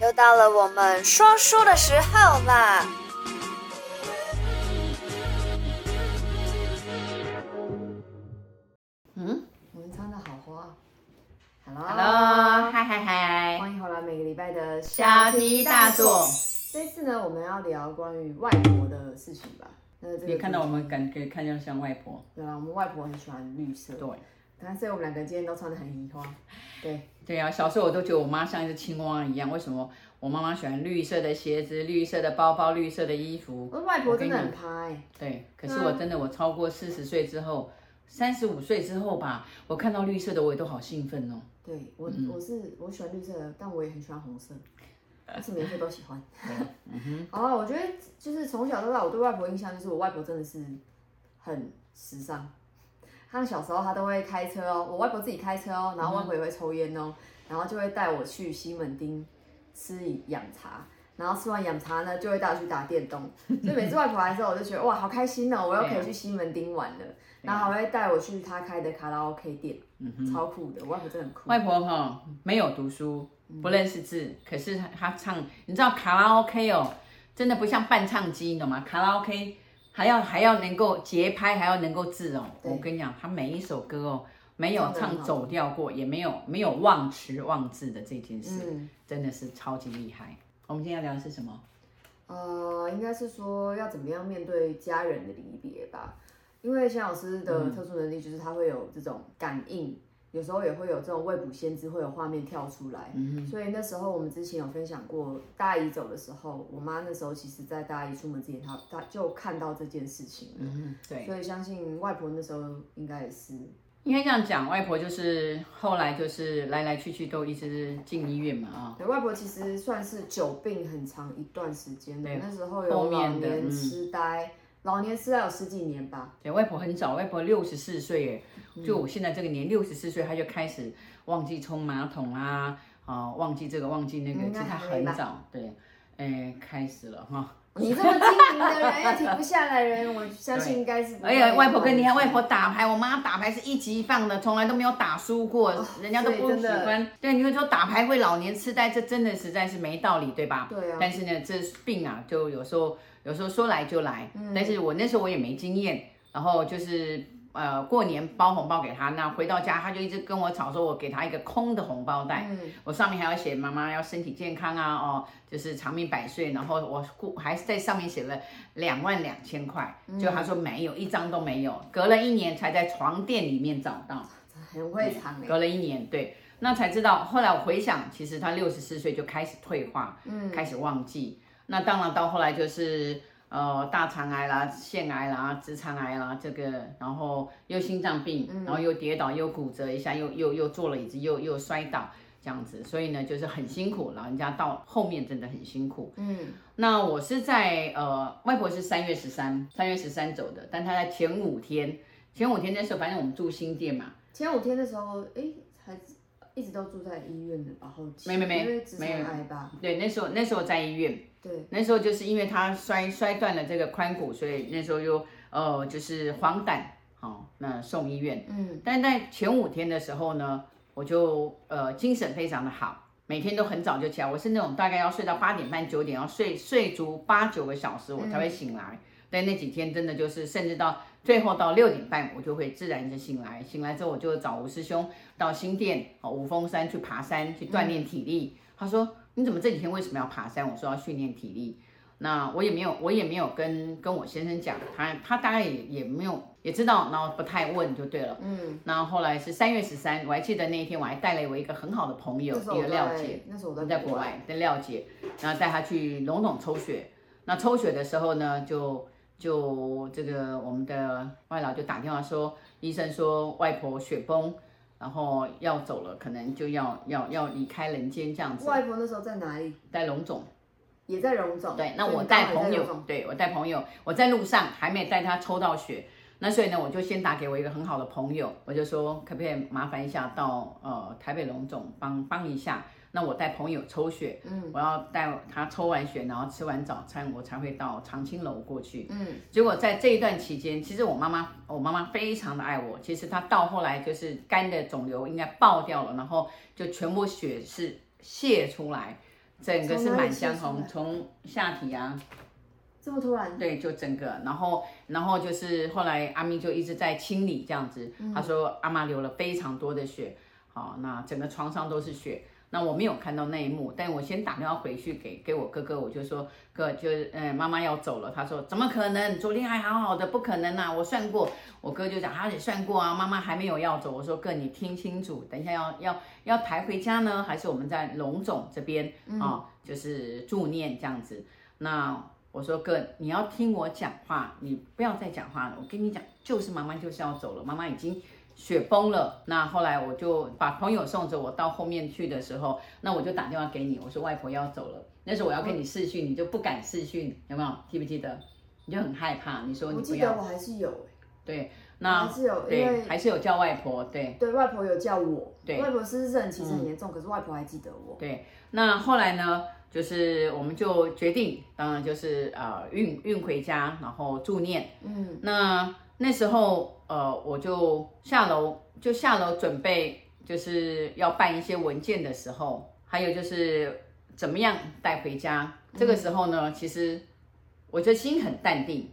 又到了我们说书的时候啦！嗯，我们唱的好花。Hello，嗨嗨嗨，欢迎回来每个礼拜的小题大做。这次呢，我们要聊关于外婆的事情吧。那这个你看到我们感觉看着像外婆。对啊，我们外婆很喜欢绿色。对。但是我们两个今天都穿的很宜花。对。对啊，小时候我都觉得我妈像一只青蛙一样。为什么？我妈妈喜欢绿色的鞋子、绿色的包包、绿色的衣服。我外婆真的很趴哎。对，可是我真的，我超过四十岁之后，三十五岁之后吧，我看到绿色的我也都好兴奋哦。对我，我是我喜欢绿色的，但我也很喜欢红色。但是每色都喜欢。嗯哼。好啊，我觉得就是从小到大，我对外婆印象就是我外婆真的是很时尚。她小时候他都会开车哦，我外婆自己开车哦，然后外婆也会抽烟哦，然后就会带我去西门町吃养茶，然后吃完养茶呢，就会带我去打电动。所以每次外婆来的时候，我就觉得哇，好开心哦，我又可以去西门町玩了。然后还会带我去她开的卡拉 OK 店，超酷的。我外婆真的很酷。外婆哈没有读书。不认识字，可是他他唱，你知道卡拉 OK 哦，真的不像伴唱机，你懂吗？卡拉 OK 还要还要能够节拍，还要能够字哦。我跟你讲，他每一首歌哦，没有唱走调过，也没有没有忘词忘字的这件事，嗯、真的是超级厉害。我们今天要聊的是什么？呃，应该是说要怎么样面对家人的离别吧。因为钱老师的特殊能力就是他会有这种感应。有时候也会有这种未卜先知，会有画面跳出来。嗯。所以那时候我们之前有分享过，大姨走的时候，我妈那时候其实，在大姨出门之前，她她就看到这件事情了。嗯，对。所以相信外婆那时候应该也是。应该这样讲，外婆就是后来就是来来去去都一直进医院嘛啊。对，外婆其实算是久病很长一段时间的。对。那时候有老年痴呆。老年痴呆有十几年吧？对，外婆很早，外婆六十四岁，就我现在这个年，六十四岁，她就开始忘记冲马桶啊，啊，忘记这个，忘记那个，其实她很早，对，哎，开始了哈。你这么精明的人，又停不下来人，我 相信应该是。哎呀，外婆跟你看，外婆打牌，我妈打牌是一级棒的，从来都没有打输过，人家都不喜欢。对，你会说打牌会老年痴呆，这真的实在是没道理，对吧？对啊。但是呢，这病啊，就有时候。有时候说来就来，嗯、但是我那时候我也没经验，然后就是呃过年包红包给他，那回到家他就一直跟我吵说，我给他一个空的红包袋，嗯、我上面还要写妈妈要身体健康啊，哦，就是长命百岁，然后我还是在上面写了两万两千块，就他说没有一张都没有，隔了一年才在床垫里面找到，很会藏，隔了一年，对，那才知道，后来我回想，其实他六十四岁就开始退化，嗯，开始忘记。那当然，到后来就是呃大肠癌啦、腺癌啦、直肠癌啦，这个，然后又心脏病，然后又跌倒，又骨折一下，又又又坐了椅子，又又摔倒这样子，所以呢就是很辛苦，老人家到后面真的很辛苦。嗯，那我是在呃外婆是三月十三，三月十三走的，但她在前五天，前五天那时候反正我们住新店嘛，前五天的时候，哎还。一直都住在医院的，然后没没没，没有癌吧？对，那时候那时候在医院，对，那时候就是因为他摔摔断了这个髋骨，所以那时候又呃就是黄疸，好、哦，那送医院。嗯，但在前五天的时候呢，我就呃精神非常的好，每天都很早就起来，我是那种大概要睡到八点半九点，要睡睡足八九个小时我才会醒来。嗯、但那几天真的就是甚至到。最后到六点半，我就会自然的醒来。醒来之后，我就找吴师兄到新店哦五峰山去爬山，去锻炼体力。嗯、他说：“你怎么这几天为什么要爬山？”我说：“要训练体力。”那我也没有，我也没有跟跟我先生讲，他他大概也也没有也知道，然后不太问就对了。嗯。然后后来是三月十三，我还记得那一天，我还带了我一个很好的朋友，一个廖姐，那时候我在，在国外的廖姐，然后带她去龙总抽血。那抽血的时候呢，就。就这个，我们的外老就打电话说，医生说外婆雪崩，然后要走了，可能就要要要离开人间这样子。外婆那时候在哪里？在龙总，也在龙总。对，那我带朋友，对我带朋友，我在路上还没带他抽到血，那所以呢，我就先打给我一个很好的朋友，我就说可不可以麻烦一下到呃台北龙总帮帮一下。那我带朋友抽血，嗯，我要带他抽完血，然后吃完早餐，我才会到长青楼过去，嗯，结果在这一段期间，其实我妈妈，我妈妈非常的爱我，其实她到后来就是肝的肿瘤应该爆掉了，然后就全部血是泄出来，整个是满江红，从下体啊，这么突然？对，就整个，然后然后就是后来阿咪就一直在清理这样子，他说阿妈流了非常多的血，好，那整个床上都是血。那我没有看到那一幕，但我先打电话回去给给我哥哥，我就说哥，就嗯妈妈要走了，他说怎么可能？昨天还好好的，不可能啊！我算过，我哥就讲他也算过啊，妈妈还没有要走。我说哥，你听清楚，等一下要要要抬回家呢，还是我们在龙总这边啊、嗯哦，就是助念这样子。那我说哥，你要听我讲话，你不要再讲话了。我跟你讲，就是妈妈就是要走了，妈妈已经。雪崩了，那后来我就把朋友送着我到后面去的时候，那我就打电话给你，我说外婆要走了。那时候我要跟你视讯，你就不敢视讯，有没有？记不记得？你就很害怕，你说你不要。我记得我还是有、欸、对，那还是有，对，因为还是有叫外婆，对。对，外婆有叫我。对，外婆失智其实很严重、嗯，可是外婆还记得我。对，那后来呢？就是我们就决定，当然就是呃运运回家，然后助念。嗯，那。那时候，呃，我就下楼，就下楼准备，就是要办一些文件的时候，还有就是怎么样带回家。这个时候呢，其实我就心很淡定，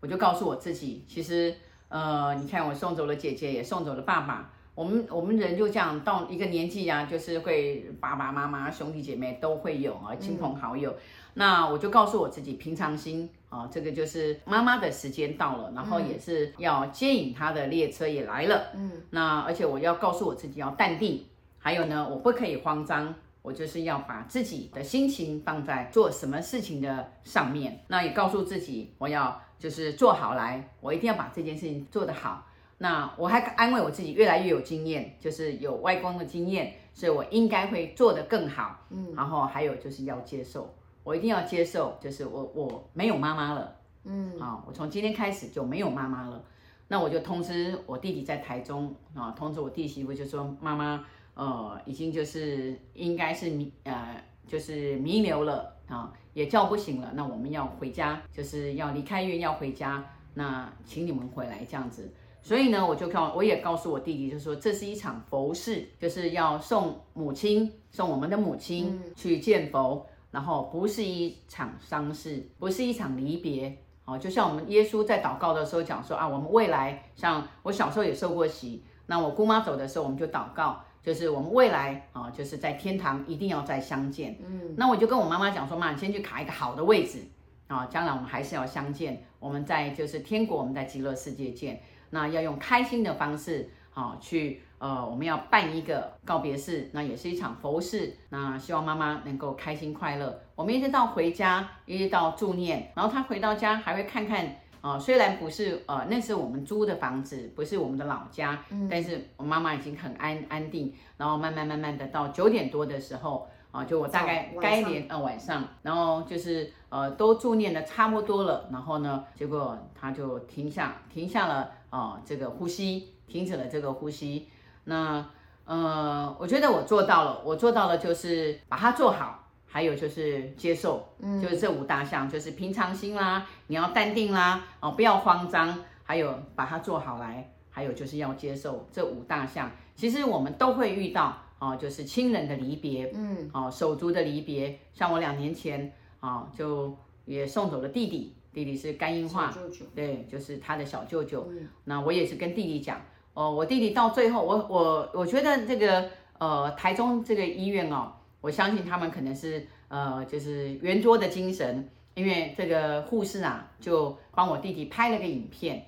我就告诉我自己，其实，呃，你看我送走了姐姐，也送走了爸爸，我们我们人就这样到一个年纪呀、啊，就是会爸爸妈妈、兄弟姐妹都会有啊，亲朋好友。那我就告诉我自己，平常心。啊，这个就是妈妈的时间到了，然后也是要接引她的列车也来了。嗯，那而且我要告诉我自己要淡定，还有呢，我不可以慌张，我就是要把自己的心情放在做什么事情的上面。那也告诉自己，我要就是做好来，我一定要把这件事情做得好。那我还安慰我自己，越来越有经验，就是有外公的经验，所以我应该会做得更好。嗯，然后还有就是要接受。我一定要接受，就是我我没有妈妈了，嗯，啊，我从今天开始就没有妈妈了，那我就通知我弟弟在台中啊，通知我弟媳妇就说妈妈，呃，已经就是应该是弥呃就是弥留了啊，也叫不醒了，那我们要回家，就是要离开医院要回家，那请你们回来这样子，所以呢，我就告我也告诉我弟弟，就说这是一场佛事，就是要送母亲送我们的母亲去见佛。然后不是一场丧事，不是一场离别，哦，就像我们耶稣在祷告的时候讲说啊，我们未来，像我小时候也受过洗，那我姑妈走的时候，我们就祷告，就是我们未来啊，就是在天堂一定要再相见。嗯，那我就跟我妈妈讲说，妈，你先去卡一个好的位置啊，将来我们还是要相见，我们在就是天国，我们在极乐世界见，那要用开心的方式啊去。呃，我们要办一个告别式，那也是一场佛事。那希望妈妈能够开心快乐。我们一直到回家，一直到助念，然后他回到家还会看看。啊、呃，虽然不是呃，那是我们租的房子，不是我们的老家，嗯、但是我妈妈已经很安安定。然后慢慢慢慢的到九点多的时候，啊、呃，就我大概该连呃晚上，然后就是呃都助念的差不多了，然后呢，结果他就停下停下了啊、呃，这个呼吸停止了这个呼吸。那呃，我觉得我做到了，我做到了，就是把它做好，还有就是接受，嗯，就是这五大项，就是平常心啦，你要淡定啦，哦，不要慌张，还有把它做好来，还有就是要接受这五大项。其实我们都会遇到哦，就是亲人的离别，嗯，哦，手足的离别，像我两年前啊，就也送走了弟弟，弟弟是肝硬化，舅舅，对，就是他的小舅舅，嗯，那我也是跟弟弟讲。哦，我弟弟到最后，我我我觉得这个呃台中这个医院哦，我相信他们可能是呃就是圆桌的精神，因为这个护士啊就帮我弟弟拍了个影片，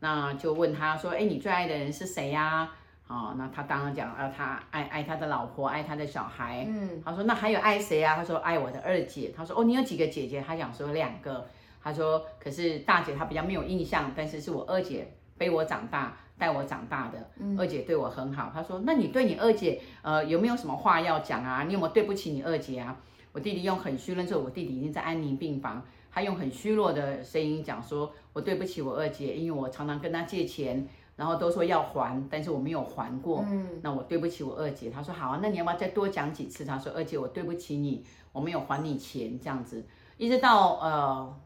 那就问他说，哎，你最爱的人是谁呀？哦，那他当然讲，啊，他爱爱他的老婆，爱他的小孩。嗯，他说那还有爱谁啊？他说爱我的二姐。他说哦，你有几个姐姐？他讲说两个。他说可是大姐她比较没有印象，但是是我二姐背我长大。带我长大的二姐对我很好，她说：“那你对你二姐，呃，有没有什么话要讲啊？你有没有对不起你二姐啊？”我弟弟用很虚弱，这我弟弟已经在安宁病房，他用很虚弱的声音讲说：“我对不起我二姐，因为我常常跟她借钱，然后都说要还，但是我没有还过。嗯，那我对不起我二姐。”他说：“好啊，那你要不要再多讲几次？”他说：“二姐，我对不起你，我没有还你钱，这样子，一直到呃，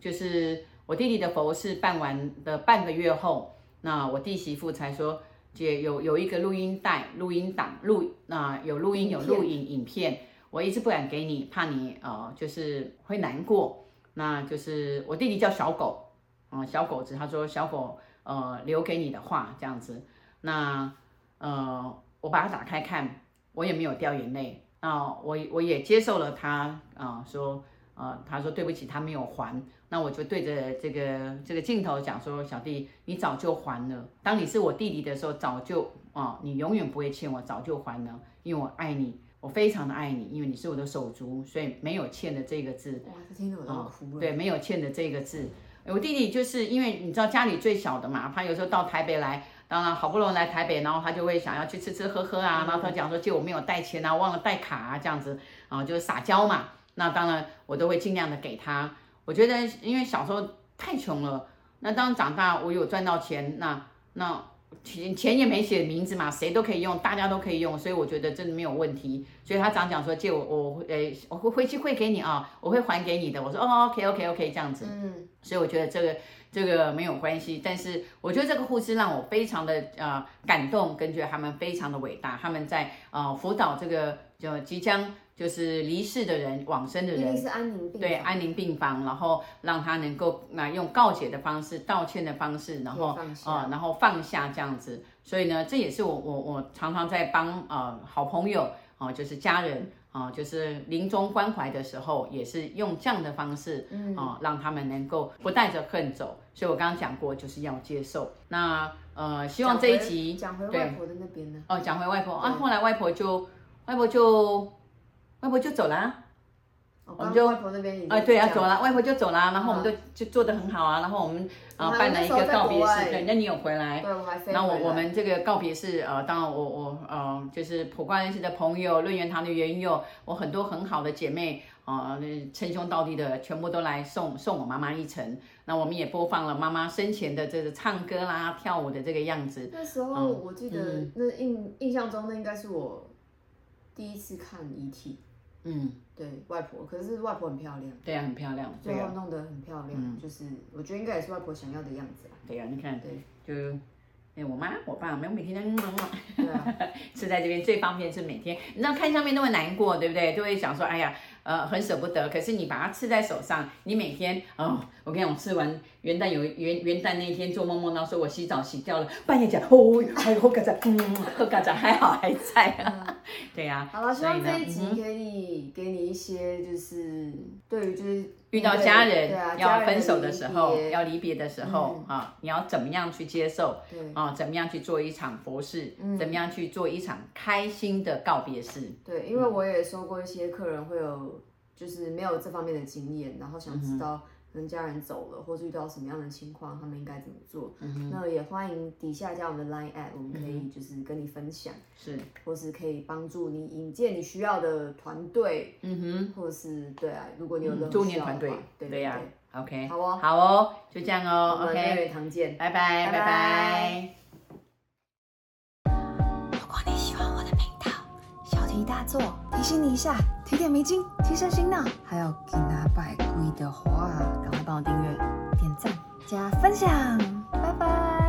就是我弟弟的佛事办完的半个月后。”那我弟媳妇才说，姐有有一个录音带、录音档、录那有录音有录影影片，我一直不敢给你，怕你呃就是会难过。那就是我弟弟叫小狗，嗯，小狗子，他说小狗呃留给你的话这样子。那呃我把它打开看，我也没有掉眼泪。那我我也接受了他啊、呃、说呃他说对不起，他没有还。那我就对着这个这个镜头讲说，小弟你早就还了。当你是我弟弟的时候，早就啊、呃、你永远不会欠我，早就还了，因为我爱你。我非常的爱你，因为你是我的手足，所以没有欠的这个字。哇，这听得我都哭了。对，没有欠的这个字。我弟弟就是因为你知道家里最小的嘛，他有时候到台北来，当然好不容易来台北，然后他就会想要去吃吃喝喝啊，然后他讲说借我没有带钱啊，忘了带卡啊这样子，啊就是撒娇嘛。那当然我都会尽量的给他。我觉得因为小时候太穷了，那当长大我有赚到钱，那那。钱钱也没写名字嘛，谁都可以用，大家都可以用，所以我觉得真的没有问题。所以他常讲说借我，我诶，我会回去会给你啊，我会还给你的。我说哦，OK OK OK 这样子。嗯，所以我觉得这个这个没有关系。但是我觉得这个护士让我非常的呃感动，跟觉得他们非常的伟大。他们在呃辅导这个就即将。就是离世的人、往生的人，是安宁病房，对，安宁病房，然后让他能够那用告解的方式、道歉的方式，然后啊、呃，然后放下这样子。所以呢，这也是我我我常常在帮呃好朋友啊、呃，就是家人啊、呃，就是临终关怀的时候，也是用这样的方式啊、嗯呃，让他们能够不带着恨走。所以我刚刚讲过，就是要接受。那呃，希望这一集讲回外婆的那边呢？哦，讲回外婆啊，后来外婆就外婆就。外婆就走了、啊，哦、我们就外婆那边啊，对啊，走了，外婆就走了，然后我们就、嗯、就做的很好啊，然后我们啊办了一个告别式，对，那你有回来？对，我还飞。然后我我们这个告别式，呃，当然我我呃就是普光认识的朋友，润元堂的园友，我很多很好的姐妹啊，称兄道弟的全部都来送送我妈妈一程。那我们也播放了妈妈生前的这个唱歌啦、跳舞的这个样子。那时候、嗯、我记得那印印象中那应该是我第一次看遗体。嗯，对外婆，可是外婆很漂亮，对呀、啊，很漂亮，最后弄得很漂亮，嗯、就是我觉得应该也是外婆想要的样子啦。对呀、啊，你看，对，就，哎，我妈我爸没有每天在嗯嗯嗯，对啊，是在这边最方便是每天，你知道看上面都会难过，对不对？就会想说，哎呀。呃，很舍不得，可是你把它吃在手上，你每天哦，我跟你讲，吃完元旦有元元旦那一天做梦梦到说我洗澡洗掉了，半夜讲哦，还有嘎子，嗯，喝嘎子还好还在啊，嗯、对呀、啊。好了，希望这一集可以给你一些就是对于就是遇到家人要分手的时候，要离别的时候啊，你要怎么样去接受？对啊，怎么样去做一场佛事？嗯，怎么样去做一场开心的告别式？对，因为我也说过一些客人会有。就是没有这方面的经验，然后想知道人家人走了，嗯、或是遇到什么样的情况，他们应该怎么做。嗯、那也欢迎底下加我们的 Line at，我们可以就是跟你分享，是，或是可以帮助你引荐你需要的团队。嗯哼，或是对啊，如果你有任何需要的话，对对对呀，OK，好哦，好哦，就这样哦，OK，月月堂见，拜拜，拜拜。拜拜。大做提醒你一下，提点迷津，提升心脑。还有给拿百贵的话，赶快帮我订阅、点赞、加分享，拜拜。